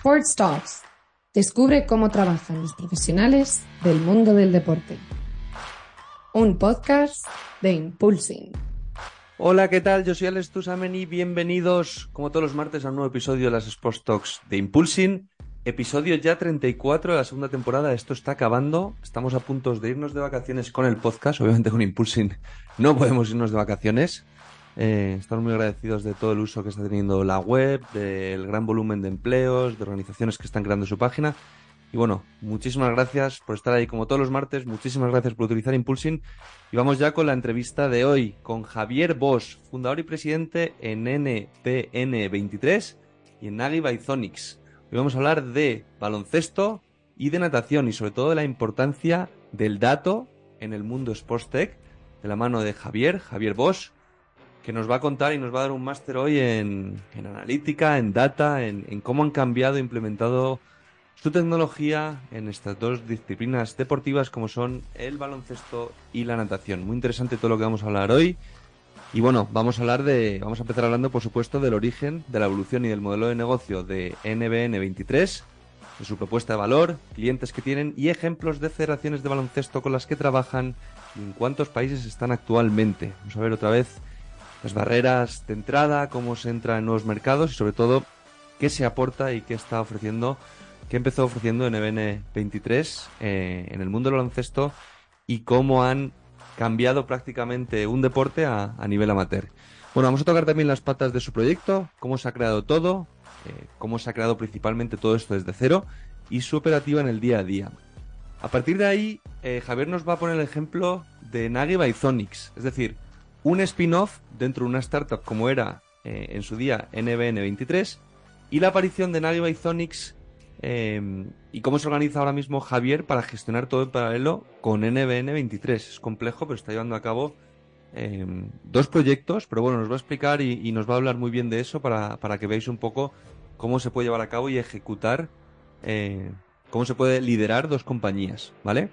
Sports Talks. Descubre cómo trabajan los profesionales del mundo del deporte. Un podcast de Impulsing. Hola, ¿qué tal? Yo soy Alex Tusamen y bienvenidos, como todos los martes, a un nuevo episodio de las Sports Talks de Impulsing. Episodio ya 34 de la segunda temporada. Esto está acabando. Estamos a punto de irnos de vacaciones con el podcast. Obviamente con Impulsing no podemos irnos de vacaciones. Eh, estamos muy agradecidos de todo el uso que está teniendo la web, del gran volumen de empleos, de organizaciones que están creando su página. Y bueno, muchísimas gracias por estar ahí como todos los martes, muchísimas gracias por utilizar Impulsing. Y vamos ya con la entrevista de hoy con Javier Bosch, fundador y presidente en NPN23 y en Nagi by Hoy vamos a hablar de baloncesto y de natación y sobre todo de la importancia del dato en el mundo Sports Tech de la mano de Javier, Javier Bosch que nos va a contar y nos va a dar un máster hoy en, analítica, en data, en, cómo han cambiado e implementado su tecnología en estas dos disciplinas deportivas como son el baloncesto y la natación. Muy interesante todo lo que vamos a hablar hoy. Y bueno, vamos a hablar de, vamos a empezar hablando por supuesto del origen, de la evolución y del modelo de negocio de NBN 23, de su propuesta de valor, clientes que tienen y ejemplos de federaciones de baloncesto con las que trabajan y en cuántos países están actualmente. Vamos a ver otra vez las barreras de entrada, cómo se entra en nuevos mercados y sobre todo qué se aporta y qué está ofreciendo, qué empezó ofreciendo en EBN 23 eh, en el mundo del baloncesto y cómo han cambiado prácticamente un deporte a, nivel amateur. Bueno, vamos a tocar también las patas de su proyecto, cómo se ha creado todo, eh, cómo se ha creado principalmente todo esto desde cero y su operativa en el día a día. A partir de ahí, eh, Javier nos va a poner el ejemplo de Nagi by es decir, un spin-off dentro de una startup como era eh, en su día NBN23 y la aparición de Nagi by em, y cómo se organiza ahora mismo Javier para gestionar todo en paralelo con NBN23. Es complejo, pero está llevando a cabo em, dos proyectos, pero bueno, nos va a explicar y, nos va a hablar muy bien de eso para, para, que veáis un poco cómo se puede llevar a cabo y ejecutar, eh, cómo se puede liderar dos compañías, ¿vale?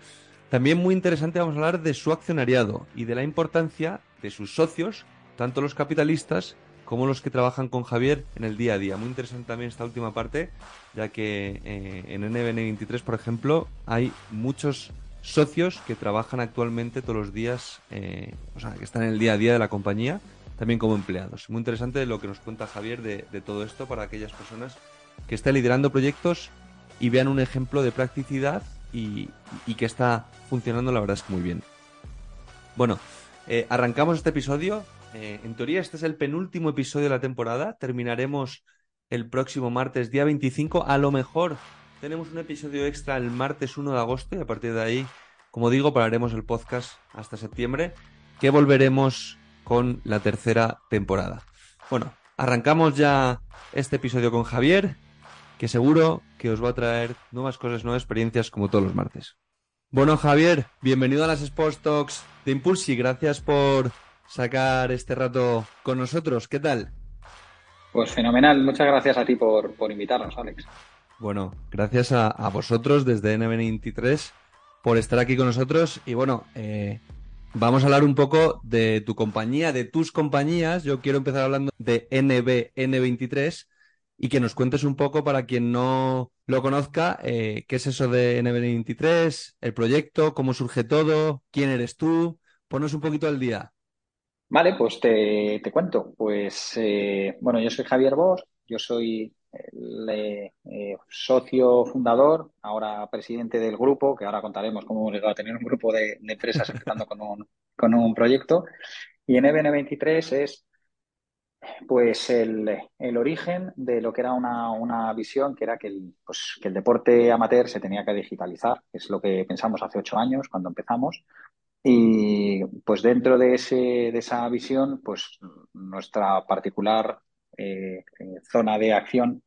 También muy interesante vamos a hablar de su accionariado y de la importancia de sus socios, tanto los capitalistas como los que trabajan con Javier en el día a día. Muy interesante también esta última parte, ya que eh, en NBN23, por ejemplo, hay muchos socios que trabajan actualmente todos los días, eh, o sea, que están en el día a día de la compañía, también como empleados. Muy interesante lo que nos cuenta Javier de, todo esto para aquellas personas que estén liderando proyectos y vean un ejemplo de practicidad y, que está funcionando, la verdad es que muy bien. Bueno, eh, arrancamos este episodio. Eh, en teoría, este es el penúltimo episodio de la temporada. Terminaremos el próximo martes, día 25. A lo mejor tenemos un episodio extra el martes 1 de agosto y a partir de ahí, como digo, pararemos el podcast hasta septiembre, que volveremos con la tercera temporada. Bueno, arrancamos ya este episodio con Javier, que seguro que os va a traer nuevas cosas, nuevas experiencias como todos los martes. Bueno, Javier, bienvenido a las Sports Talks de Impulsi. Gracias por sacar este rato con nosotros. ¿Qué tal? Pues fenomenal. Muchas gracias a ti por, invitarnos, Alex. Bueno, gracias a, vosotros desde NB23 por estar aquí con nosotros. Y bueno, eh, vamos a hablar un poco de tu compañía, de tus compañías. Yo quiero empezar hablando de NBN23 y que nos cuentes un poco para quien no lo conozca, eh, qué es eso de NB23, el proyecto, cómo surge todo, quién eres tú, ponos un poquito al día. Vale, pues te, cuento. Pues eh, bueno, yo soy Javier Bosch, yo soy el eh, socio fundador, ahora presidente del grupo, que ahora contaremos cómo hemos llegado a tener un grupo de, empresas empezando con un, con un proyecto. Y NBN23 es pues el, origen de lo que era una, visión que era que el, pues, que el deporte amateur se tenía que digitalizar, es lo que pensamos hace ocho años cuando empezamos. Y pues dentro de, ese, de esa visión, pues nuestra particular eh, eh, zona de acción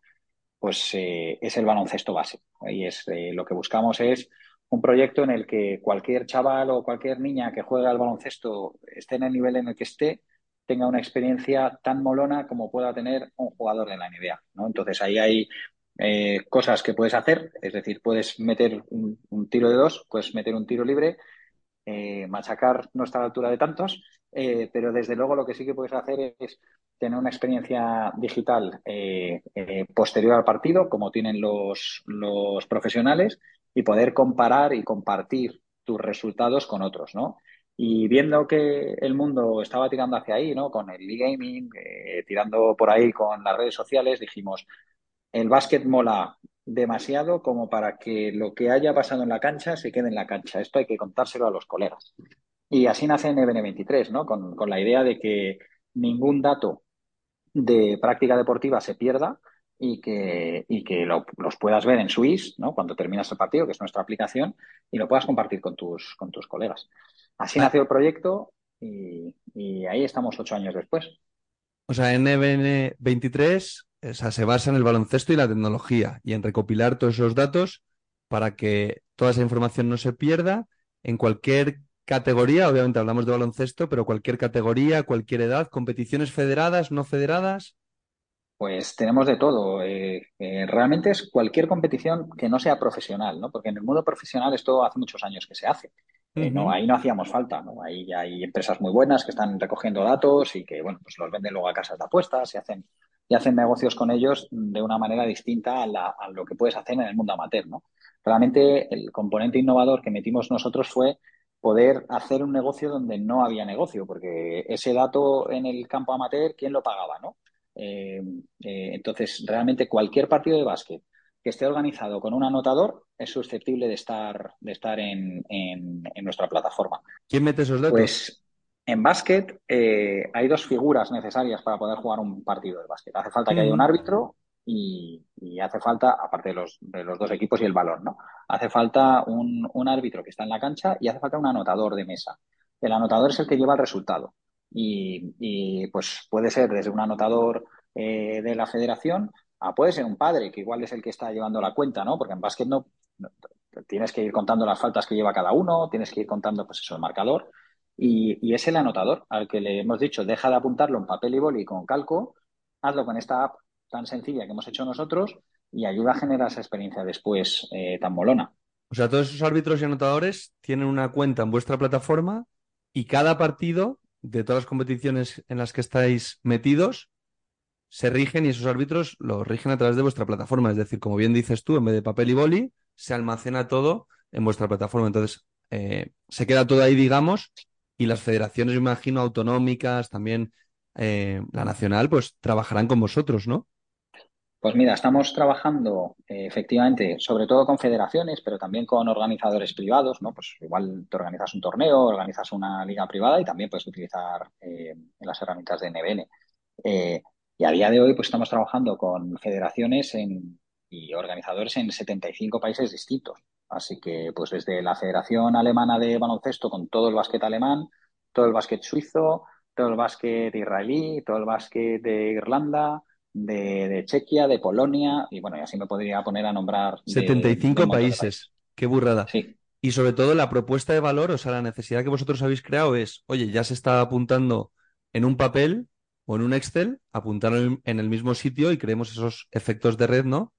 pues eh, es el baloncesto base. Y es lo que buscamos es un proyecto en el que cualquier chaval o cualquier niña que juega al baloncesto esté en el nivel en el que esté, tenga una experiencia tan molona como pueda tener un jugador de la NBA. ¿no? Entonces ahí hay eh, cosas que puedes hacer, es decir, puedes meter un, tiro de dos, puedes meter un tiro libre, eh, machacar no está a la altura de tantos, eh, pero desde luego lo que sí que puedes hacer es tener una experiencia digital posterior al partido, como tienen los, los profesionales, y poder comparar y compartir tus resultados con otros, ¿no? Y viendo que el mundo estaba tirando hacia ahí, ¿no? Con el e-gaming, tirando por ahí con las redes sociales, dijimos, el básquet mola demasiado como para que lo que haya pasado en la cancha se quede en la cancha. Esto hay que contárselo a los colegas. Y así nace NBN23, ¿no? Con, la idea de que ningún dato de práctica deportiva se pierda y que, y que los puedas ver en Swiss, ¿no? Cuando terminas el partido, que es nuestra aplicación, y lo puedas compartir con tus, con tus colegas. Así nació el proyecto y, y ahí estamos ocho años después. O sea, NBN23 o sea, se basa en el baloncesto y la tecnología y en recopilar todos esos datos para que toda esa información no se pierda en cualquier categoría. Obviamente hablamos de baloncesto, pero cualquier categoría, cualquier edad, competiciones federadas, no federadas. Pues tenemos de todo. Eh, eh, realmente es cualquier competición que no sea profesional, ¿no? Porque en el mundo profesional esto hace muchos años que se hace. Eh, no, ahí no hacíamos falta, ¿no? Ahí ya hay empresas muy buenas que están recogiendo datos y que, bueno, pues los venden luego a casas de apuestas y hacen y hacen negocios con ellos de una manera distinta a, lo que puedes hacer en el mundo amateur, ¿no? Realmente el componente innovador que metimos nosotros fue poder hacer un negocio donde no había negocio, porque ese dato en el campo amateur, ¿quién lo pagaba, no? Eh, eh, entonces, realmente cualquier partido de básquet que esté organizado con un anotador es susceptible de estar, de estar en, en, en nuestra plataforma. ¿Quién mete esos datos? Pues en básquet eh, hay dos figuras necesarias para poder jugar un partido de básquet. Hace falta que haya un árbitro y, hace falta, aparte de los, de los, dos equipos y el balón, ¿no? Hace falta un, árbitro que está en la cancha y hace falta un anotador de mesa. El anotador es el que lleva el resultado. Y, pues puede ser desde un anotador eh, de la federación a puede ser un padre, que igual es el que está llevando la cuenta, ¿no? Porque en básquet no, tienes que ir contando las faltas que lleva cada uno, tienes que ir contando, pues eso, el marcador y, es el anotador al que le hemos dicho, deja de apuntarlo en papel y boli con calco, hazlo con esta app tan sencilla que hemos hecho nosotros y ayuda a generar esa experiencia después eh, tan molona. O sea, todos esos árbitros y anotadores tienen una cuenta en vuestra plataforma y cada partido de todas las competiciones en las que estáis metidos se rigen y esos árbitros lo rigen a través de vuestra plataforma. Es decir, como bien dices tú, en vez de papel y boli, se almacena todo en vuestra plataforma. Entonces, eh, se queda todo ahí, digamos, y las federaciones, me imagino, autonómicas, también eh, la nacional, pues trabajarán con vosotros, ¿no? Pues mira, estamos trabajando eh, efectivamente, sobre todo con federaciones, pero también con organizadores privados, ¿no? Pues igual te organizas un torneo, organizas una liga privada y también puedes utilizar eh, las herramientas de NBN. y a día de hoy, pues estamos trabajando con federaciones y organizadores en 75 países distintos. Así que, pues desde la Federación Alemana de Baloncesto con todo el básquet alemán, todo el básquet suizo, todo el básquet israelí, todo el básquet de Irlanda, de, Chequia, de Polonia, y bueno, y así me podría poner a nombrar. 75 países. Qué burrada. Sí. Y sobre todo la propuesta de valor, o sea, la necesidad que vosotros habéis creado es, oye, ya se está apuntando en un papel o en un Excel, apuntar en el mismo sitio y creemos esos efectos de red, ¿no?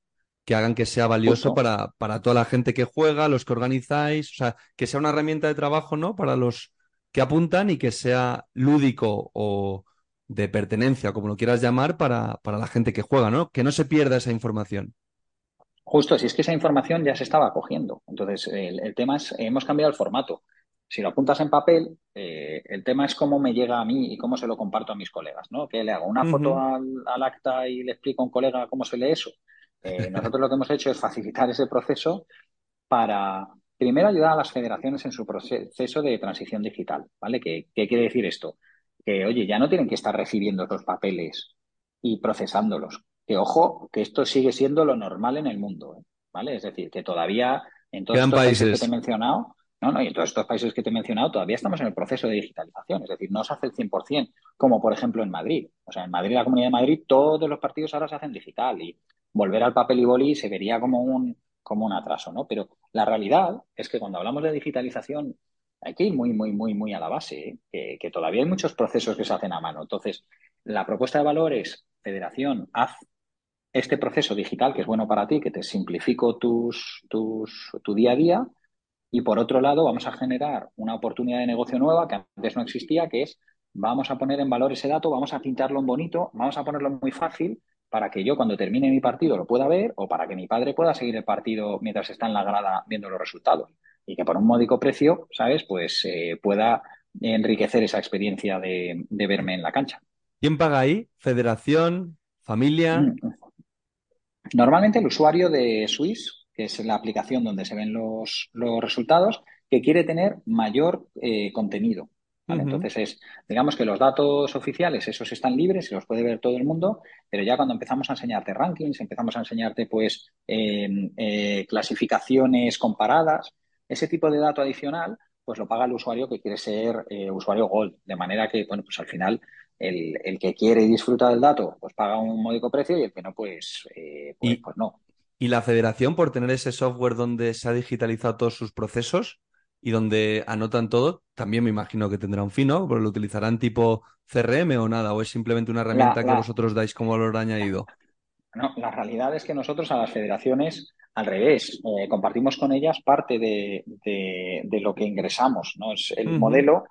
que hagan que sea valioso para, para, toda la gente que juega, los que organizáis, o sea, que sea una herramienta de trabajo, ¿no? Para los que apuntan y que sea lúdico o de pertenencia, como lo quieras llamar, para, para la gente que juega, ¿no? Que no se pierda esa información. Justo, si es que esa información ya se estaba cogiendo. Entonces, el, tema es, hemos cambiado el formato. Si lo apuntas en papel, eh, el tema es cómo me llega a mí y cómo se lo comparto a mis colegas, ¿no? Que le hago una foto al, al, acta y le explico a un colega cómo se lee eso. Eh, nosotros lo que hemos hecho es facilitar ese proceso para, primero, ayudar a las federaciones en su proceso de transición digital, ¿vale? ¿Qué, quiere decir esto? Que, oye, ya no tienen que estar recibiendo los papeles y procesándolos. Que, ojo, que esto sigue siendo lo normal en el mundo, ¿eh? ¿vale? Es decir, que todavía en todos estos países. que te he mencionado, no, no, y en todos estos países que te he mencionado todavía estamos en el proceso de digitalización, es decir, no se hace el 100%, como por ejemplo en Madrid. O sea, en Madrid, la Comunidad de Madrid, todos los partidos ahora se hacen digital y volver al papel y boli se vería como un, como un atraso, ¿no? Pero la realidad es que cuando hablamos de digitalización hay que ir muy, muy, muy, muy a la base, ¿eh? que, todavía hay muchos procesos que se hacen a mano. Entonces, la propuesta de valor es, federación, haz este proceso digital que es bueno para ti, que te simplifico tus, tus, tu día a día, Y por otro lado, vamos a generar una oportunidad de negocio nueva que antes no existía, que es vamos a poner en valor ese dato, vamos a pintarlo en bonito, vamos a ponerlo muy fácil para que yo cuando termine mi partido lo pueda ver o para que mi padre pueda seguir el partido mientras está en la grada viendo los resultados y que por un módico precio, ¿sabes? Pues eh, pueda enriquecer esa experiencia de, verme en la cancha. ¿Quién paga ahí? ¿Federación? ¿Familia? Mm. Normalmente el usuario de Swiss, que es la aplicación donde se ven los, los resultados, que quiere tener mayor eh, contenido. Entonces es, digamos que los datos oficiales, esos están libres, se los puede ver todo el mundo, pero ya cuando empezamos a enseñarte rankings, empezamos a enseñarte pues em, eh, clasificaciones comparadas, ese tipo de dato adicional, pues lo paga el usuario que quiere ser eh, usuario Gold, de manera que, bueno, pues al final el, el, que quiere y disfruta del dato, pues paga un módico precio y el que no, pues, eh, pues, pues no. ¿Y la federación, por tener ese software donde se ha digitalizado todos sus procesos, y donde anotan todo, también me imagino que tendrá un fin, ¿no? Pero lo utilizarán tipo CRM o nada, o es simplemente una herramienta que vosotros dais como valor añadido. No, la realidad es que nosotros a las federaciones, al revés, eh, compartimos con ellas parte de, de, lo que ingresamos, ¿no? Es el modelo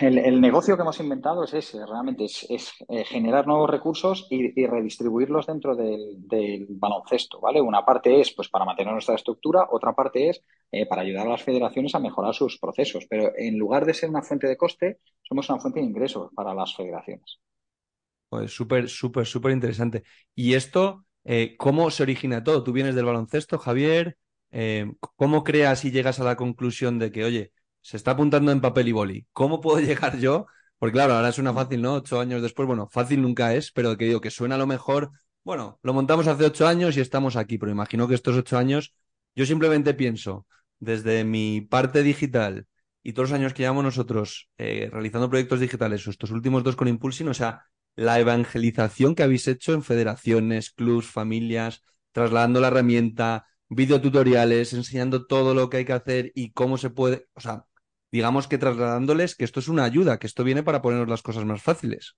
el, negocio que hemos inventado es ese, realmente es, eh, generar nuevos recursos y, redistribuirlos dentro del, baloncesto, ¿vale? Una parte es pues para mantener nuestra estructura, otra parte es eh, para ayudar a las federaciones a mejorar sus procesos, pero en lugar de ser una fuente de coste, somos una fuente de ingresos para las federaciones. Pues súper, súper, súper interesante. Y esto, eh, ¿cómo se origina todo? Tú vienes del baloncesto, Javier, ¿cómo creas y llegas a la conclusión de que, oye, se está apuntando en papel y boli. ¿Cómo puedo llegar yo? Porque claro, ahora suena fácil, ¿no? Ocho años después, bueno, fácil nunca es, pero que digo que suena a lo mejor, bueno, lo montamos hace ocho años y estamos aquí, pero imagino que estos ocho años, yo simplemente pienso, desde mi parte digital y todos los años que llevamos nosotros eh, realizando proyectos digitales, estos últimos dos con Impulsing, o sea, la evangelización que habéis hecho en federaciones, clubs, familias, trasladando la herramienta, videotutoriales, enseñando todo lo que hay que hacer y cómo se puede, o sea, digamos que trasladándoles que esto es una ayuda, que esto viene para ponernos las cosas más fáciles.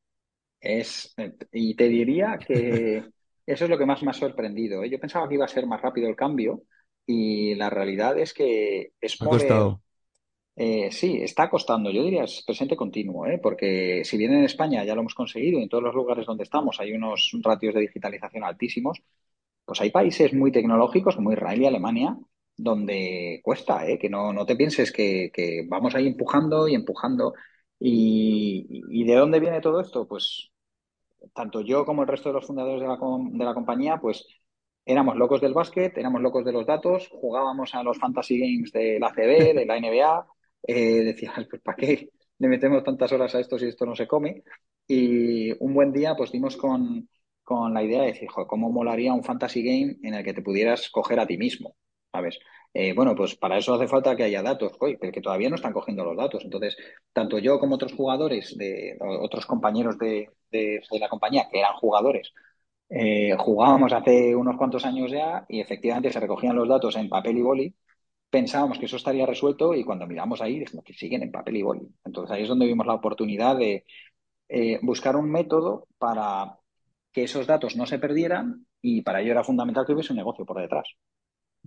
Es, y te diría que eso es lo que más me ha sorprendido. ¿eh? Yo pensaba que iba a ser más rápido el cambio y la realidad es que es ha costado. Eh, sí, está costando. Yo diría es presente continuo, ¿eh? porque si bien en España ya lo hemos conseguido y en todos los lugares donde estamos hay unos ratios de digitalización altísimos, pues hay países muy tecnológicos como Israel y Alemania donde cuesta, ¿eh? que no, no te pienses que, vamos ahí empujando y empujando. Y, de dónde viene todo esto? Pues tanto yo como el resto de los fundadores de la, de la compañía, pues éramos locos del básquet, éramos locos de los datos, jugábamos a los fantasy games de la CB, de la NBA, eh, decías, pues ¿para qué le metemos tantas horas a esto si esto no se come? Y un buen día pues dimos con, con la idea de decir, joder, ¿cómo molaría un fantasy game en el que te pudieras coger a ti mismo? ¿sabes? Eh, bueno, pues para eso hace falta que haya datos, pero que todavía no están cogiendo los datos. Entonces, tanto yo como otros jugadores, de otros compañeros de, la compañía que eran jugadores, eh, jugábamos hace unos cuantos años ya y efectivamente se recogían los datos en papel y boli. Pensábamos que eso estaría resuelto y cuando miramos ahí dijimos que siguen en papel y boli. Entonces ahí es donde vimos la oportunidad de eh, buscar un método para que esos datos no se perdieran y para ello era fundamental que hubiese un negocio por detrás.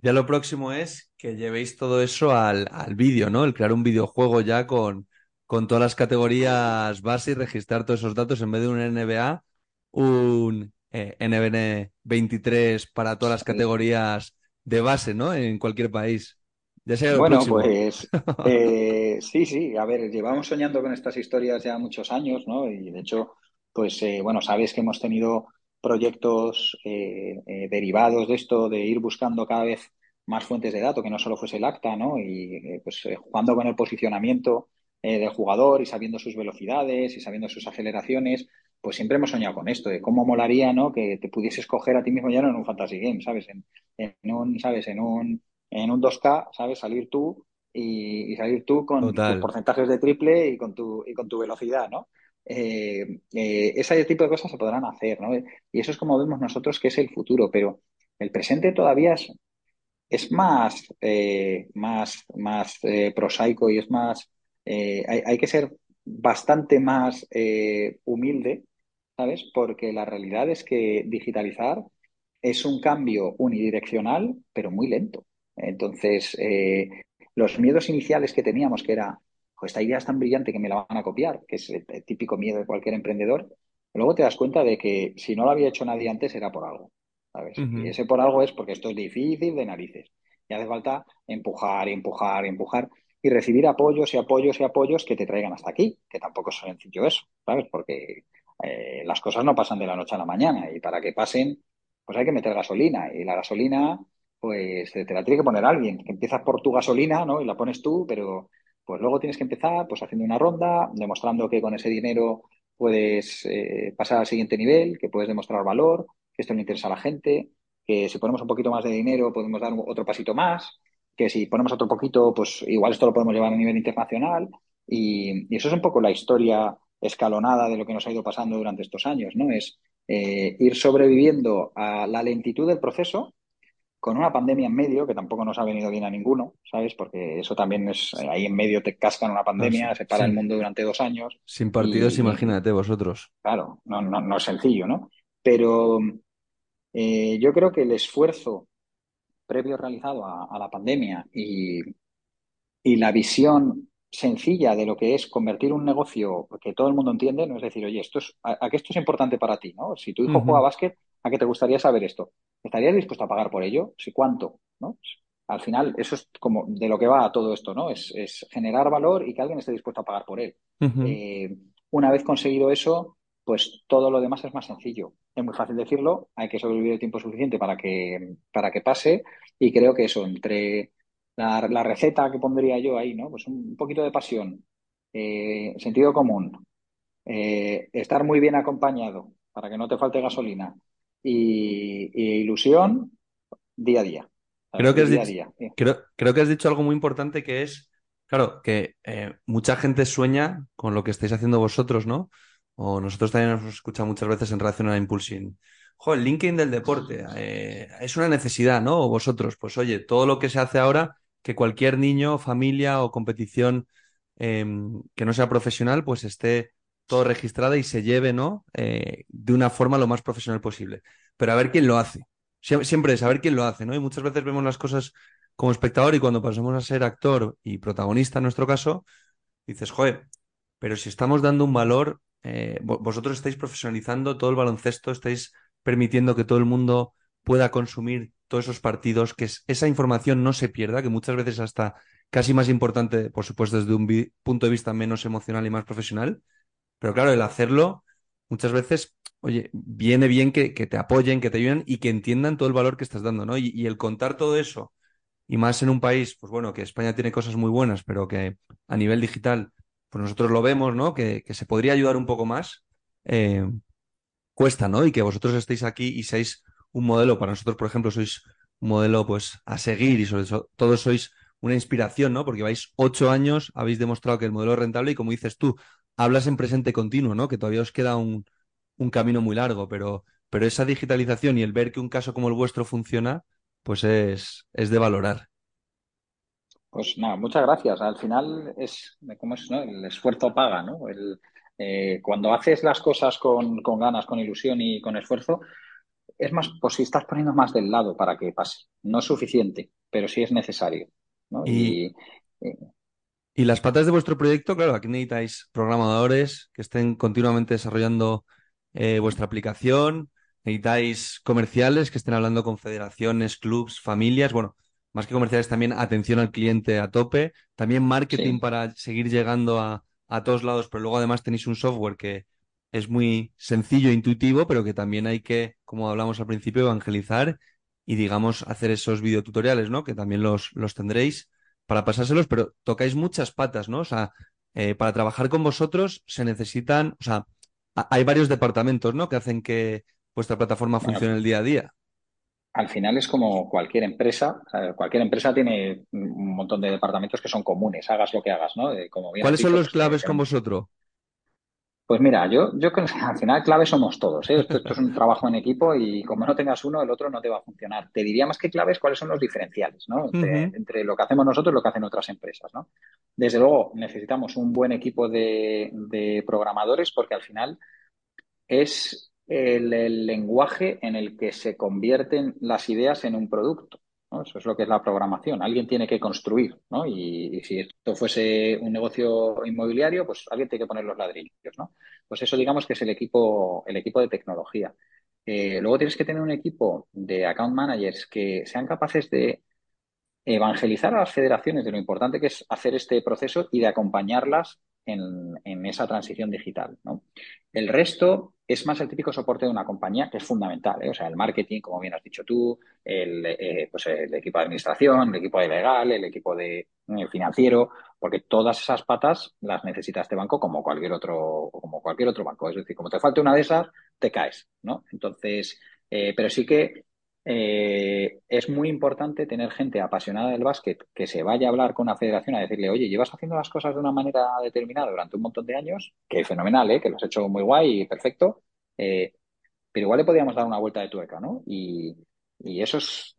Ya lo próximo es que llevéis todo eso al, al vídeo, ¿no? El crear un videojuego ya con, con todas las categorías base y registrar todos esos datos en vez de un NBA, un eh, NBN 23 para todas las categorías de base, ¿no? En cualquier país. Ya sea bueno, pues eh, sí, sí. A ver, llevamos soñando con estas historias ya muchos años, ¿no? Y de hecho, pues eh, bueno, sabes que hemos tenido proyectos eh, derivados de esto, de ir buscando cada vez más fuentes de datos, que no solo fuese el acta, ¿no? Y pues jugando con el posicionamiento del jugador y sabiendo sus velocidades y sabiendo sus aceleraciones, pues siempre hemos soñado con esto, de cómo molaría, ¿no? Que te pudieses coger a ti mismo ya no en un fantasy game, ¿sabes? En, un, ¿sabes? En un, en un 2K, ¿sabes? Salir tú y, salir tú con tus porcentajes de triple y con tu, y con tu velocidad, ¿no? eh, eh, ese tipo de cosas se podrán hacer, ¿no? Y eso es como vemos nosotros que es el futuro, pero el presente todavía es, es más, eh, más, más eh, prosaico y es más, hay, hay, que ser bastante más humilde, ¿sabes? Porque la realidad es que digitalizar es un cambio unidireccional, pero muy lento. Entonces, eh, los miedos iniciales que teníamos, que era, esta idea es tan brillante que me la van a copiar, que es el, típico miedo de cualquier emprendedor, luego te das cuenta de que si no lo había hecho nadie antes era por algo, ¿sabes? Y ese por algo es porque esto es difícil de narices. Y hace falta empujar, empujar, empujar y recibir apoyos y apoyos y apoyos que te traigan hasta aquí, que tampoco es sencillo eso, ¿sabes? Porque eh, las cosas no pasan de la noche a la mañana y para que pasen, pues hay que meter gasolina y la gasolina, pues te la tiene que poner alguien, que empiezas por tu gasolina, ¿no? Y la pones tú, pero pues luego tienes que empezar pues haciendo una ronda, demostrando que con ese dinero puedes eh, pasar al siguiente nivel, que puedes demostrar valor, que esto le interesa a la gente, que si ponemos un poquito más de dinero podemos dar otro pasito más que si ponemos otro poquito, pues igual esto lo podemos llevar a nivel internacional. Y, eso es un poco la historia escalonada de lo que nos ha ido pasando durante estos años, ¿no? Es eh, ir sobreviviendo a la lentitud del proceso con una pandemia en medio, que tampoco nos ha venido bien a ninguno, ¿sabes? Porque eso también es, ahí en medio te cascan una pandemia, se para el mundo durante dos años. Sin partidos, imagínate vosotros. Claro, no, no, no es sencillo, ¿no? Pero eh, yo creo que el esfuerzo previo realizado a, la pandemia y, la visión sencilla de lo que es convertir un negocio que todo el mundo entiende, no es decir, oye, esto es, a, esto es importante para ti, ¿no? Si tu hijo juega básquet, ¿a qué te gustaría saber esto? ¿Estarías dispuesto a pagar por ello? ¿Sí cuánto? ¿No? Al final, eso es como de lo que va todo esto, ¿no? Es, generar valor y que alguien esté dispuesto a pagar por él. Eh, una vez conseguido eso, pues todo lo demás es más sencillo. Es muy fácil decirlo, hay que sobrevivir el tiempo suficiente para que, para que pase y creo que eso, entre la, receta que pondría yo ahí, ¿no? Pues un, poquito de pasión, eh, sentido común, eh, estar muy bien acompañado para que no te falte gasolina y, ilusión día a día. Creo que, has dicho, Creo, que has dicho algo muy importante que es, claro, que eh, mucha gente sueña con lo que estáis haciendo vosotros, ¿no? o nosotros también nos escuchamos muchas veces en relación a Impulsing. Joder, el LinkedIn del deporte eh, es una necesidad, ¿no? O vosotros, pues oye, todo lo que se hace ahora, que cualquier niño, familia o competición em, que no sea profesional, pues esté todo registrada y se lleve, ¿no? Eh, de una forma lo más profesional posible. Pero a ver quién lo hace. siempre es a ver quién lo hace, ¿no? Y muchas veces vemos las cosas como espectador y cuando pasamos a ser actor y protagonista en nuestro caso, dices, joder, pero si estamos dando un valor eh, vosotros estáis profesionalizando todo el baloncesto, estáis permitiendo que todo el mundo pueda consumir todos esos partidos, que esa información no se pierda, que muchas veces hasta casi más importante, por supuesto, desde un punto de vista menos emocional y más profesional. Pero claro, el hacerlo, muchas veces, oye, viene bien que, te apoyen, que te ayuden y que entiendan todo el valor que estás dando, ¿no? y el contar todo eso, y más en un país, pues bueno, que España tiene cosas muy buenas, pero que a nivel digital pues nosotros lo vemos, ¿no? Que, se podría ayudar un poco más, eh, cuesta, ¿no? Y que vosotros estéis aquí y seáis un modelo, para nosotros, por ejemplo, sois un modelo pues a seguir y sobre todo sois una inspiración, ¿no? Porque vais ocho años, habéis demostrado que el modelo es rentable y como dices tú, hablas en presente continuo, ¿no? Que todavía os queda un, un camino muy largo, pero, pero esa digitalización y el ver que un caso como el vuestro funciona, pues es, es de valorar. Pues nada, muchas gracias. Al final es, ¿cómo es? No? El esfuerzo paga, ¿no? El, eh, cuando haces las cosas con, con, ganas, con ilusión y con esfuerzo, es más, pues si estás poniendo más del lado para que pase. No es suficiente, pero sí es necesario. ¿no? Y, y, las patas de vuestro proyecto, claro, aquí necesitáis programadores que estén continuamente desarrollando eh, vuestra aplicación, necesitáis comerciales que estén hablando con federaciones, clubs, familias. Bueno, más que comerciales, también atención al cliente a tope, también marketing para seguir llegando a, todos lados, pero luego además tenéis un software que es muy sencillo e intuitivo, pero que también hay que, como hablamos al principio, evangelizar y, digamos, hacer esos videotutoriales, ¿no? Que también los, los tendréis para pasárselos, pero tocáis muchas patas, ¿no? O sea, eh, para trabajar con vosotros se necesitan, o sea, hay varios departamentos, ¿no? Que hacen que vuestra plataforma funcione el día a día al final es como cualquier empresa. cualquier empresa tiene un montón de departamentos que son comunes, hagas lo que hagas, ¿no? Como ¿Cuáles son los pues, claves con vosotros? Pues mira, yo, yo creo que al final claves somos todos. ¿eh? Esto, es un trabajo en equipo y como no tengas uno, el otro no te va a funcionar. Te diría más que claves cuáles son los diferenciales, ¿no? Entre, lo que hacemos nosotros y lo que hacen otras empresas, ¿no? Desde luego, necesitamos un buen equipo de, de programadores porque al final es el, lenguaje en el que se convierten las ideas en un producto. Eso es lo que es la programación. Alguien tiene que construir, ¿no? Y, si esto fuese un negocio inmobiliario, pues alguien tiene que poner los ladrillos, ¿no? Pues eso digamos que es el equipo, el equipo de tecnología. Eh, luego tienes que tener un equipo de account managers que sean capaces de evangelizar a las federaciones de lo importante que es hacer este proceso y de acompañarlas en, esa transición digital. El resto es más el típico soporte de una compañía que es fundamental. ¿eh? O sea, el marketing, como bien has dicho tú, el, eh, pues el equipo de administración, el equipo de legal, el equipo de eh, financiero, porque todas esas patas las necesita este banco como cualquier otro, como cualquier otro banco. Es decir, como te falte una de esas, te caes, ¿no? Entonces, pero sí que eh, es muy importante tener gente apasionada del básquet que se vaya a hablar con la federación a decirle, oye, llevas haciendo las cosas de una manera determinada durante un montón de años, que es fenomenal, ¿eh? que lo has hecho muy guay y perfecto, eh, pero igual le podríamos dar una vuelta de tuerca, ¿no? Y, y eso es,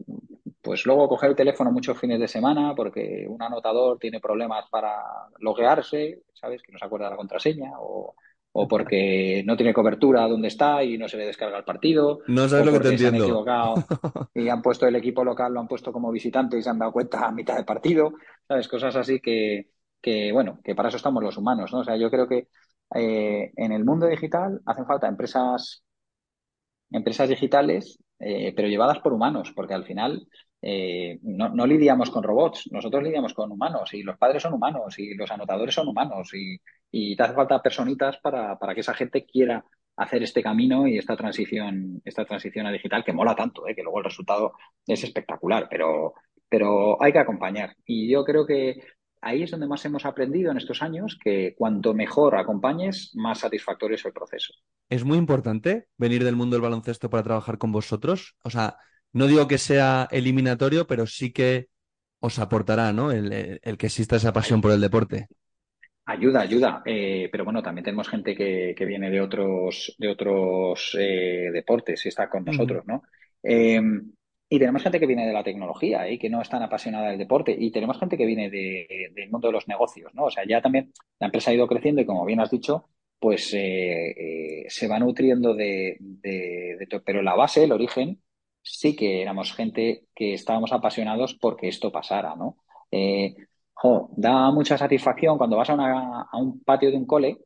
pues luego coger el teléfono muchos fines de semana porque un anotador tiene problemas para loguearse, ¿sabes? Que no se acuerda la contraseña o o porque no tiene cobertura donde está y no se le descarga el partido. No sabes lo que te entiendo. Se han equivocado y han puesto el equipo local, lo han puesto como visitante y se han dado cuenta a mitad de partido, ¿sabes? Cosas así que, que bueno, que para eso estamos los humanos, ¿no? O sea, yo creo que eh, en el mundo digital hacen falta empresas, empresas digitales, eh, pero llevadas por humanos, porque al final eh, no, no, lidiamos con robots, nosotros lidiamos con humanos y los padres son humanos y los anotadores son humanos y, y te hace falta personitas para, para, que esa gente quiera hacer este camino y esta transición, esta transición a digital que mola tanto, ¿eh? que luego el resultado es espectacular, pero, pero hay que acompañar. Y yo creo que ahí es donde más hemos aprendido en estos años, que cuanto mejor acompañes, más satisfactorio es el proceso. Es muy importante venir del mundo del baloncesto para trabajar con vosotros. O sea, no digo que sea eliminatorio, pero sí que os aportará, ¿no? El, que exista esa pasión por el deporte. Ayuda, ayuda. Eh, pero bueno, también tenemos gente que, viene de otros, de otros eh, deportes y está con nosotros, ¿no? Em, y tenemos gente que viene de la tecnología y que no es tan apasionada del deporte. Y tenemos gente que viene del mundo de los negocios, ¿no? O sea, ya también la empresa ha ido creciendo y como bien has dicho, pues eh, se va nutriendo de, de, todo. Pero la base, el origen, sí que éramos gente que estábamos apasionados porque esto pasara, ¿no? Eh, da mucha satisfacción cuando vas a, una, a, un patio de un cole,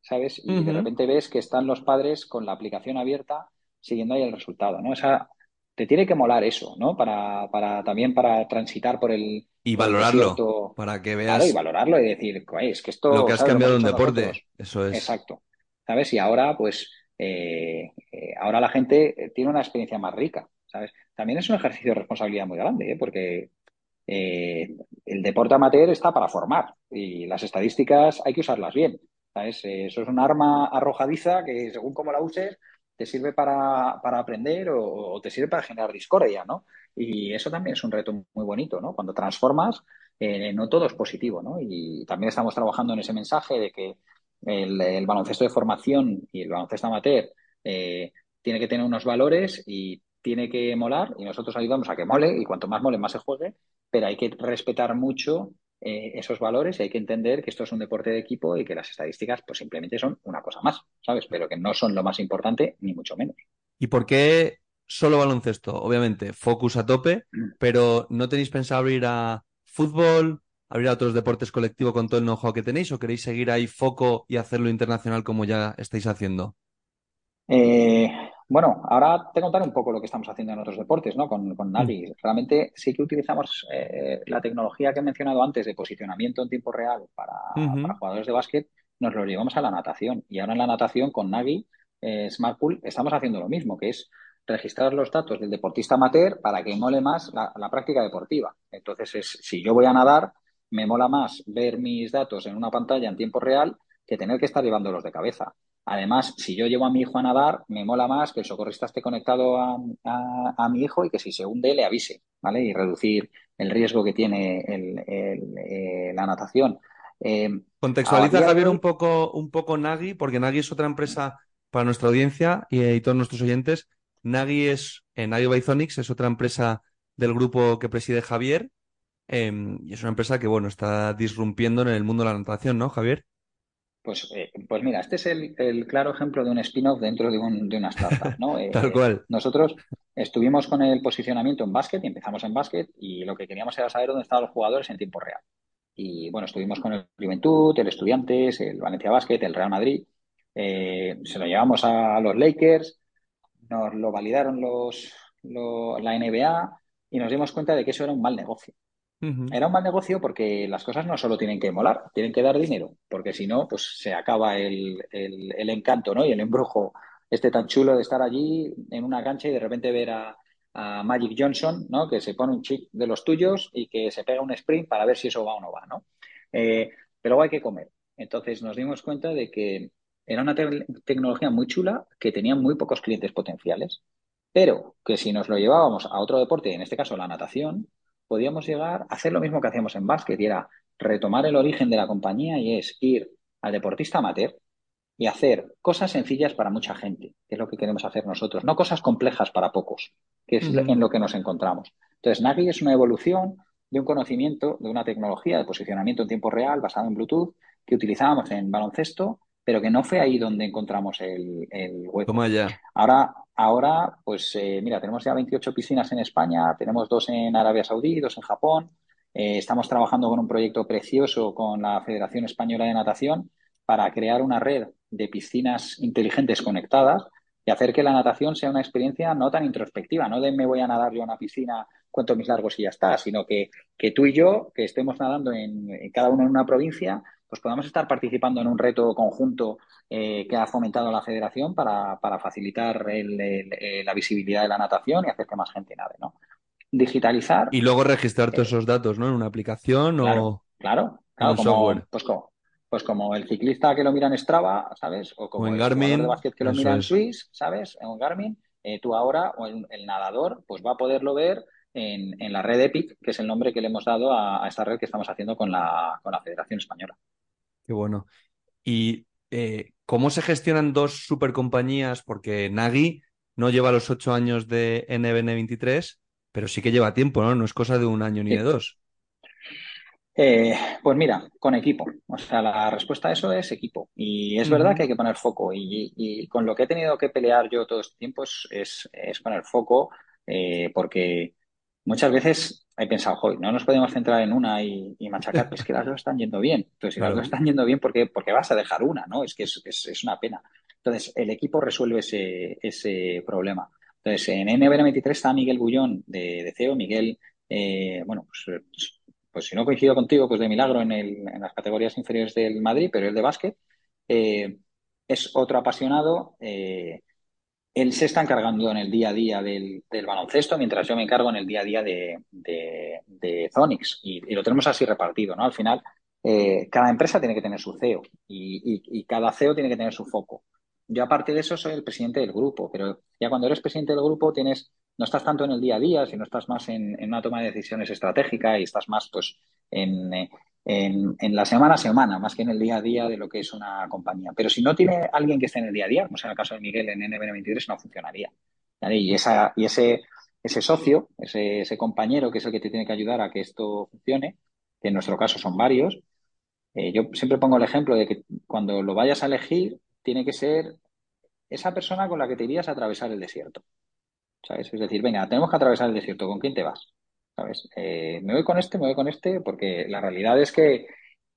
¿sabes? Y de repente ves que están los padres con la aplicación abierta siguiendo ahí el resultado, ¿no? Esa, te tiene que molar eso, ¿no? Para, para también para transitar por el... Y valorarlo, para que veas... Claro, y valorarlo y decir, es que esto... Lo que has cambiado en deporte, eso es. Exacto. ¿Sabes? Y ahora, pues, eh, eh, ahora la gente tiene una experiencia más rica. También es un ejercicio de responsabilidad muy grande, ¿eh? porque eh, el deporte amateur está para formar y las estadísticas hay que usarlas bien. Eh, eso es un arma arrojadiza que según cómo la uses te sirve para, aprender o, te sirve para generar discordia, ¿no? Y eso también es un reto muy bonito, ¿no? Cuando transformas, no todo es positivo, ¿no? Y también estamos trabajando en ese mensaje de que el, el baloncesto de formación y el baloncesto amateur tiene que tener unos valores y tiene que molar y nosotros ayudamos a que mole y cuanto más mole más se juegue, pero hay que respetar mucho eh, esos valores y hay que entender que esto es un deporte de equipo y que las estadísticas pues simplemente son una cosa más, ¿sabes? Pero que no son lo más importante ni mucho menos. ¿Y por qué solo baloncesto? Obviamente, focus a tope, mm. pero ¿no tenéis pensado abrir a fútbol, abrir a otros deportes colectivos con todo el know-how que tenéis o queréis seguir ahí foco y hacerlo internacional como ya estáis haciendo? Eh, bueno, ahora te contaré un poco lo que estamos haciendo en otros deportes, ¿no? Con, con Navi. Mm. Realmente sí que utilizamos eh, la tecnología que he mencionado antes de posicionamiento en tiempo real para, jugadores de básquet, nos lo llevamos a la natación. Y ahora en la natación con Navi, eh, Smartpool, estamos haciendo lo mismo, que es registrar los datos del deportista amateur para que mole más la, la práctica deportiva. Entonces, es, si yo voy a nadar, me mola más ver mis datos en una pantalla en tiempo real que tener que estar llevándolos de cabeza. Además, si yo llevo a mi hijo a nadar, me mola más que el socorrista esté conectado a, mi hijo y que si se hunde le avise, ¿vale? Y reducir el riesgo que tiene eh, la natación. Eh, Contextualiza, Javier, un poco, un poco Nagi, porque Nagi es otra empresa para nuestra audiencia y, todos nuestros oyentes. Nagi es, en Nagi Byzonics es otra empresa del grupo que preside Javier em, y es una empresa que, bueno, está disrumpiendo en el mundo de la natación, ¿no, Javier? Pues, eh, pues mira, este es el, claro ejemplo de un spin-off dentro de, un, de una startup, ¿no? Tal cual. Nosotros estuvimos con el posicionamiento en básquet y empezamos en básquet y lo que queríamos era saber dónde estaban los jugadores en tiempo real. Y bueno, estuvimos con el Juventud, el Estudiantes, el Valencia Basket, el Real Madrid. Eh, se lo llevamos a los Lakers, nos lo validaron los, la NBA y nos dimos cuenta de que eso era un mal negocio. Era un mal negocio porque las cosas no solo tienen que molar, tienen que dar dinero, porque si no, pues se acaba el, el, encanto ¿no? y el embrujo este tan chulo de estar allí en una cancha y de repente ver a, Magic Johnson, ¿no? Que se pone un chip de los tuyos y que se pega un sprint para ver si eso va o no va, ¿no? Eh, pero luego hay que comer. Entonces nos dimos cuenta de que era una tecnología muy chula que tenía muy pocos clientes potenciales, pero que si nos lo llevábamos a otro deporte, en este caso la natación, podíamos llegar a hacer lo mismo que hacíamos en básquet y era retomar el origen de la compañía y es ir al deportista amateur y hacer cosas sencillas para mucha gente, que es lo que queremos hacer nosotros, no cosas complejas para pocos, que es en lo que nos encontramos. Entonces, Nagi es una evolución de un conocimiento, de una tecnología de posicionamiento en tiempo real basado en Bluetooth que utilizábamos en baloncesto, pero que no fue ahí donde encontramos el, el hueco. Ahora, ahora, pues eh, mira, tenemos ya 28 piscinas en España, tenemos dos en Arabia Saudí, dos en Japón. Eh, estamos trabajando con un proyecto precioso con la Federación Española de Natación para crear una red de piscinas inteligentes conectadas y hacer que la natación sea una experiencia no tan introspectiva, no de me voy a nadar yo a una piscina, cuento mis largos y ya está, sino que, que tú y yo, que estemos nadando en, cada uno en una provincia, pues podamos estar participando en un reto conjunto eh, que ha fomentado la federación para, facilitar la visibilidad de la natación y hacer que más gente nade, ¿no? Digitalizar. Y luego registrar todos eh, esos datos, ¿no? En una aplicación o. Claro, claro, como, pues como, pues como el ciclista que lo mira en Strava, ¿sabes? O como el Garmin, de básquet que lo mira en Swiss, ¿sabes? En Garmin, eh, tú ahora, o el, nadador, pues va a poderlo ver en, la red EPIC, que es el nombre que le hemos dado a, esta red que estamos haciendo con la, con la Federación Española. Qué bueno. ¿Y eh, cómo se gestionan dos supercompañías? Porque Nagui no lleva los ocho años de NBN 23, pero sí que lleva tiempo, ¿no? No es cosa de un año ni de dos. Eh, pues mira, con equipo. O sea, la respuesta a eso es equipo. Y es verdad que hay que poner foco. Y, con lo que he tenido que pelear yo todo este tiempo es, poner foco, eh, porque muchas veces he pensado, hoy no nos podemos centrar en una y, machacar, es que las dos están yendo bien. Entonces, si las dos están yendo bien, ¿por qué, vas a dejar una? ¿no? Es que es, una pena. Entonces, el equipo resuelve ese, problema. Entonces, en NBN23 está Miguel Bullón de, CEO. Miguel, eh, bueno, pues pues si no coincido contigo, pues de milagro en, las categorías inferiores del Madrid, pero el de básquet, eh, es otro apasionado. Eh, él se está encargando en el día a día del, baloncesto, mientras yo me encargo en el día a día de, de, Zonix. Y, lo tenemos así repartido, ¿no? Al final, eh, cada empresa tiene que tener su CEO y, y, cada CEO tiene que tener su foco. Yo, aparte de eso, soy el presidente del grupo, pero ya cuando eres presidente del grupo tienes no estás tanto en el día a día, sino estás más en, una toma de decisiones estratégica y estás más pues en, la semana a semana, más que en el día a día de lo que es una compañía. Pero si no tiene alguien que esté en el día a día, como en el caso de Miguel en NBN23, no funcionaría. Y, esa, y ese, ese socio, ese, ese compañero que es el que te tiene que ayudar a que esto funcione, que en nuestro caso son varios, eh, yo siempre pongo el ejemplo de que cuando lo vayas a elegir, tiene que ser esa persona con la que te irías a atravesar el desierto. ¿sabes? Es decir, venga, tenemos que atravesar el desierto, ¿con quién te vas? ¿Sabes? Eh, me voy con este, me voy con este, porque la realidad es que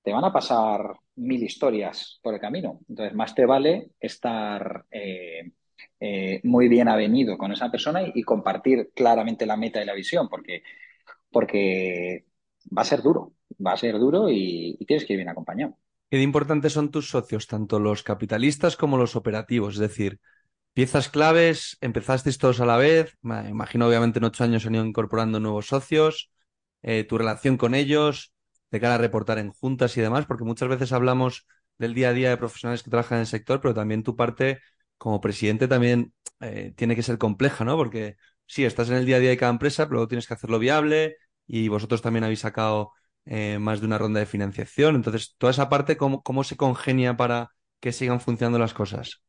te van a pasar mil historias por el camino. Entonces, más te vale estar eh, eh, muy bien avenido con esa persona y, compartir claramente la meta y la visión, porque, porque va a ser duro, va a ser duro y, tienes que ir bien acompañado. ¿Qué importantes son tus socios, tanto los capitalistas como los operativos? Es decir, Piezas claves, empezasteis todos a la vez, me imagino obviamente en ocho años han ido incorporando nuevos socios, eh, tu relación con ellos, de cara a reportar en juntas y demás, porque muchas veces hablamos del día a día de profesionales que trabajan en el sector, pero también tu parte como presidente también eh, tiene que ser compleja, ¿no? Porque sí, estás en el día a día de cada empresa, pero luego tienes que hacerlo viable y vosotros también habéis sacado eh, más de una ronda de financiación. Entonces, toda esa parte, ¿cómo, cómo se congenia para que sigan funcionando las cosas?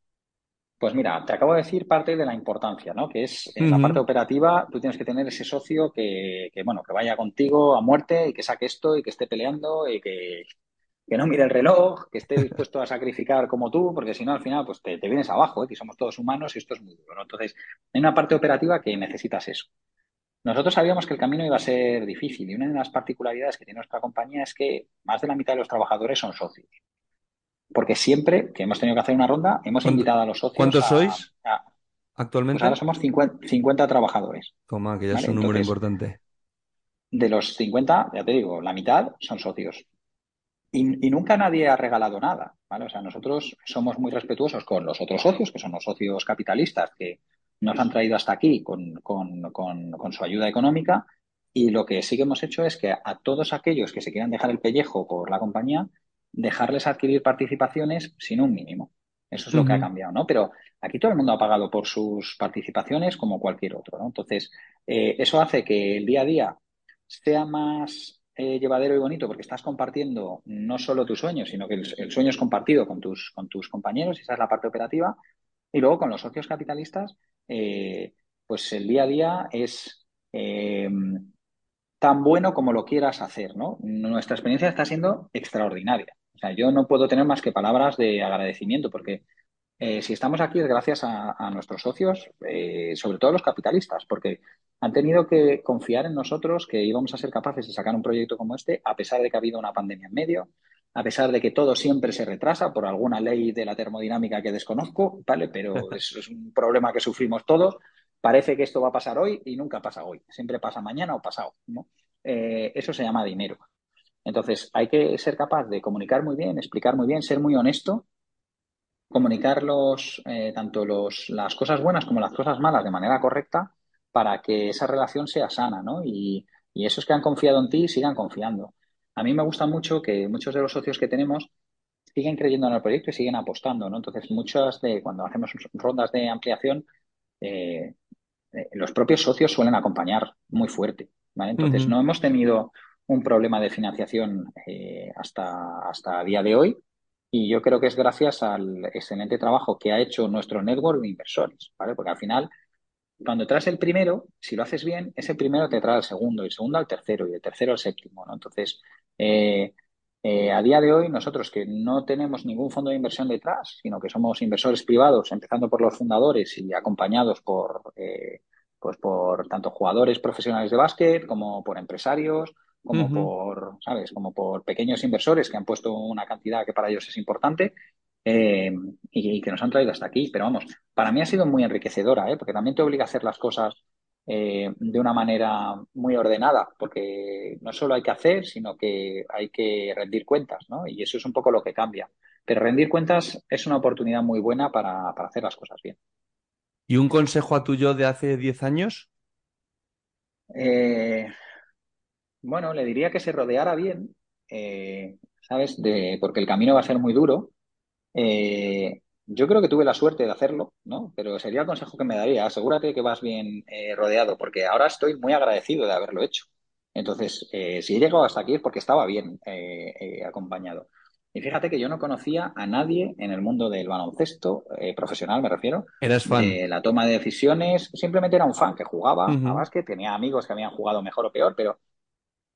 Pues mira, te acabo de decir parte de la importancia, ¿no? Que es en la parte operativa, tú tienes que tener ese socio que, bueno, que vaya contigo a muerte y que saque esto y que esté peleando y que, que no mire el reloj, que esté dispuesto a sacrificar como tú, porque si no, al final, pues te, vienes abajo, ¿eh? que somos todos humanos y esto es muy duro. ¿no? Entonces, hay una parte operativa que necesitas eso. Nosotros sabíamos que el camino iba a ser difícil y una de las particularidades que tiene nuestra compañía es que más de la mitad de los trabajadores son socios. Porque siempre que hemos tenido que hacer una ronda, hemos invitado a los socios. ¿Cuántos sois actualmente? Pues ahora somos 50, trabajadores. Toma, que ya es un número importante. De los 50, ya te digo, la mitad son socios. Y, y, nunca nadie ha regalado nada, ¿vale? O sea, nosotros somos muy respetuosos con los otros socios, que son los socios capitalistas, que nos han traído hasta aquí con, con, su ayuda económica y lo que sí que hemos hecho es que a todos aquellos que se quieran dejar el pellejo por la compañía, dejarles adquirir participaciones sin un mínimo. Eso es lo que ha cambiado, ¿no? Pero aquí todo el mundo ha pagado por sus participaciones como cualquier otro, ¿no? Entonces, eh, eso hace que el día a día sea más eh, llevadero y bonito porque estás compartiendo no solo tus sueños, sino que el, el, sueño es compartido con tus, con tus compañeros, y esa es la parte operativa. Y luego con los socios capitalistas, eh, pues el día a día es tan bueno como lo quieras hacer, ¿no? Nuestra experiencia está siendo extraordinaria. O sea, yo no puedo tener más que palabras de agradecimiento porque eh, si estamos aquí es gracias a, nuestros socios, sobre todo los capitalistas, porque han tenido que confiar en nosotros que íbamos a ser capaces de sacar un proyecto como este, a pesar de que ha habido una pandemia en medio, a pesar de que todo siempre se retrasa por alguna ley de la termodinámica que desconozco, ¿vale? Pero es, es un problema que sufrimos todos. Parece que esto va a pasar hoy y nunca pasa hoy. Siempre pasa mañana o pasado. Eh, eso se llama dinero. Entonces, hay que ser capaz de comunicar muy bien, explicar muy bien, ser muy honesto, comunicar eh, tanto los, las cosas buenas como las cosas malas de manera correcta para que esa relación sea sana, ¿no? Y, y esos que han confiado en ti sigan confiando a mí me gusta mucho que muchos de los socios que tenemos siguen creyendo en el proyecto y siguen apostando. Entonces, muchas de cuando hacemos rondas de ampliación, eh, los propios socios suelen acompañar muy fuerte, ¿vale? Entonces, no hemos tenido un problema de financiación eh, hasta, hasta día de hoy y yo creo que es gracias al excelente trabajo que ha hecho nuestro network de inversores, ¿vale? Porque al final cuando traes el primero, si lo haces bien, ese primero te trae al segundo, y el segundo al tercero, y el tercero al séptimo, ¿no? Entonces, eh, eh, a día de hoy, nosotros que no tenemos ningún fondo de inversión detrás, sino que somos inversores privados, empezando por los fundadores y acompañados por, eh, pues por tanto jugadores profesionales de básquet como por empresarios, como por, ¿sabes? Como por pequeños inversores que han puesto una cantidad que para ellos es importante, eh, y, que nos han traído hasta aquí. Pero vamos, para mí ha sido muy enriquecedora, ¿eh? porque también te obliga a hacer las cosas eh, de una manera muy ordenada, porque no solo hay que hacer, sino que hay que rendir cuentas, ¿no? Y eso es un poco lo que cambia. Pero rendir cuentas es una oportunidad muy buena para, hacer las cosas bien. ¿Y un consejo a tu yo de hace 10 años? bueno, le diría que se rodeara bien, ¿sabes? De, porque el camino va a ser muy duro eh, yo creo que tuve la suerte de hacerlo, ¿no? Pero sería el consejo que me daría, asegúrate que vas bien eh, rodeado, porque ahora estoy muy agradecido de haberlo hecho. Entonces, eh, si he llegado hasta aquí es porque estaba bien acompañado. Y fíjate que yo no conocía a nadie en el mundo del baloncesto, profesional me refiero. Eras fan. la toma de decisiones, simplemente era un fan que jugaba a básquet, tenía amigos que habían jugado mejor o peor, pero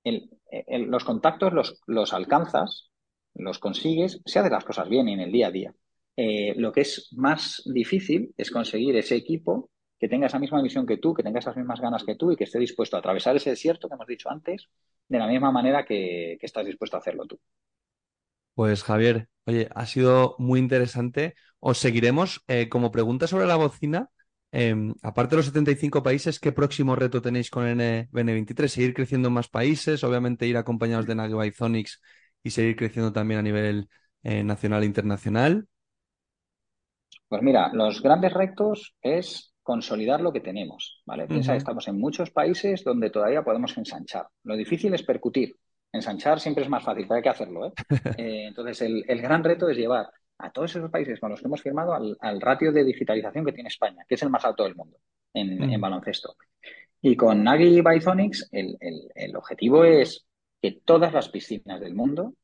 los contactos los, los alcanzas los consigues, se hace las cosas bien en el día a día. Eh, lo que es más difícil es conseguir ese equipo que tenga esa misma visión que tú, que tenga esas mismas ganas que tú y que esté dispuesto a atravesar ese desierto que hemos dicho antes de la misma manera que, estás dispuesto a hacerlo tú. Pues Javier, oye, ha sido muy interesante. Os seguiremos. Eh, como pregunta sobre la bocina, em, aparte de los 75 países, ¿qué próximo reto tenéis con NBN23? ¿Seguir creciendo en más países? Obviamente ir acompañados de Zonics y seguir creciendo también a nivel eh, nacional e internacional? Pues mira, los grandes retos es consolidar lo que tenemos, ¿vale? Piensa estamos en muchos países donde todavía podemos ensanchar. Lo difícil es percutir. Ensanchar siempre es más fácil, pero hay que hacerlo, ¿eh? eh entonces, el, gran reto es llevar a todos esos países con los que hemos firmado al, ratio de digitalización que tiene España, que es el más alto del mundo en, baloncesto. Y con Nagi Byzonics, el, el objetivo es que todas las piscinas del mundo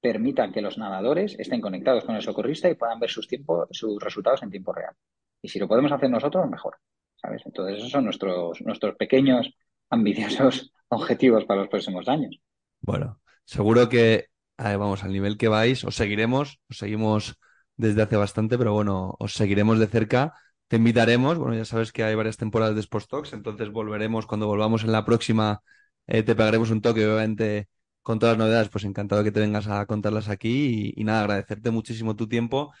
permitan que los nadadores estén conectados con el socorrista y puedan ver sus, sus resultados en tiempo real. Y si lo podemos hacer nosotros, mejor. ¿sabes? Entonces, esos son nuestros, nuestros pequeños, ambiciosos objetivos para los próximos años. Bueno, seguro que vamos, al nivel que vais, os seguiremos, os seguimos desde hace bastante, pero bueno, os seguiremos de cerca. Te invitaremos, bueno, ya sabes que hay varias temporadas de Sports Talks, entonces volveremos cuando volvamos en la próxima, eh, te pegaremos un toque, obviamente, con todas las novedades, pues encantado que te vengas a contarlas aquí y, y nada, agradecerte muchísimo tu tiempo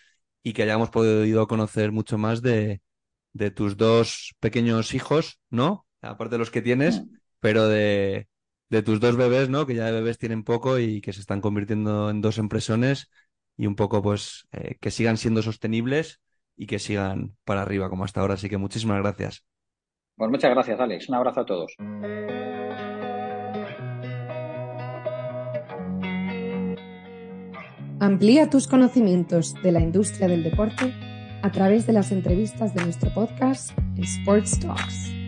y que hayamos podido conocer mucho más de, de tus dos pequeños hijos, ¿no? Aparte de los que tienes, mm. pero de, de tus dos bebés, ¿no? Que ya de bebés tienen poco y que se están convirtiendo en dos empresones y un poco, pues, eh, que sigan siendo sostenibles y que sigan para arriba como hasta ahora. Así que muchísimas gracias. Pues muchas gracias, Alex. Un abrazo a todos. Amplía tus conocimientos de la industria del deporte a través de las entrevistas de nuestro podcast Sports Talks.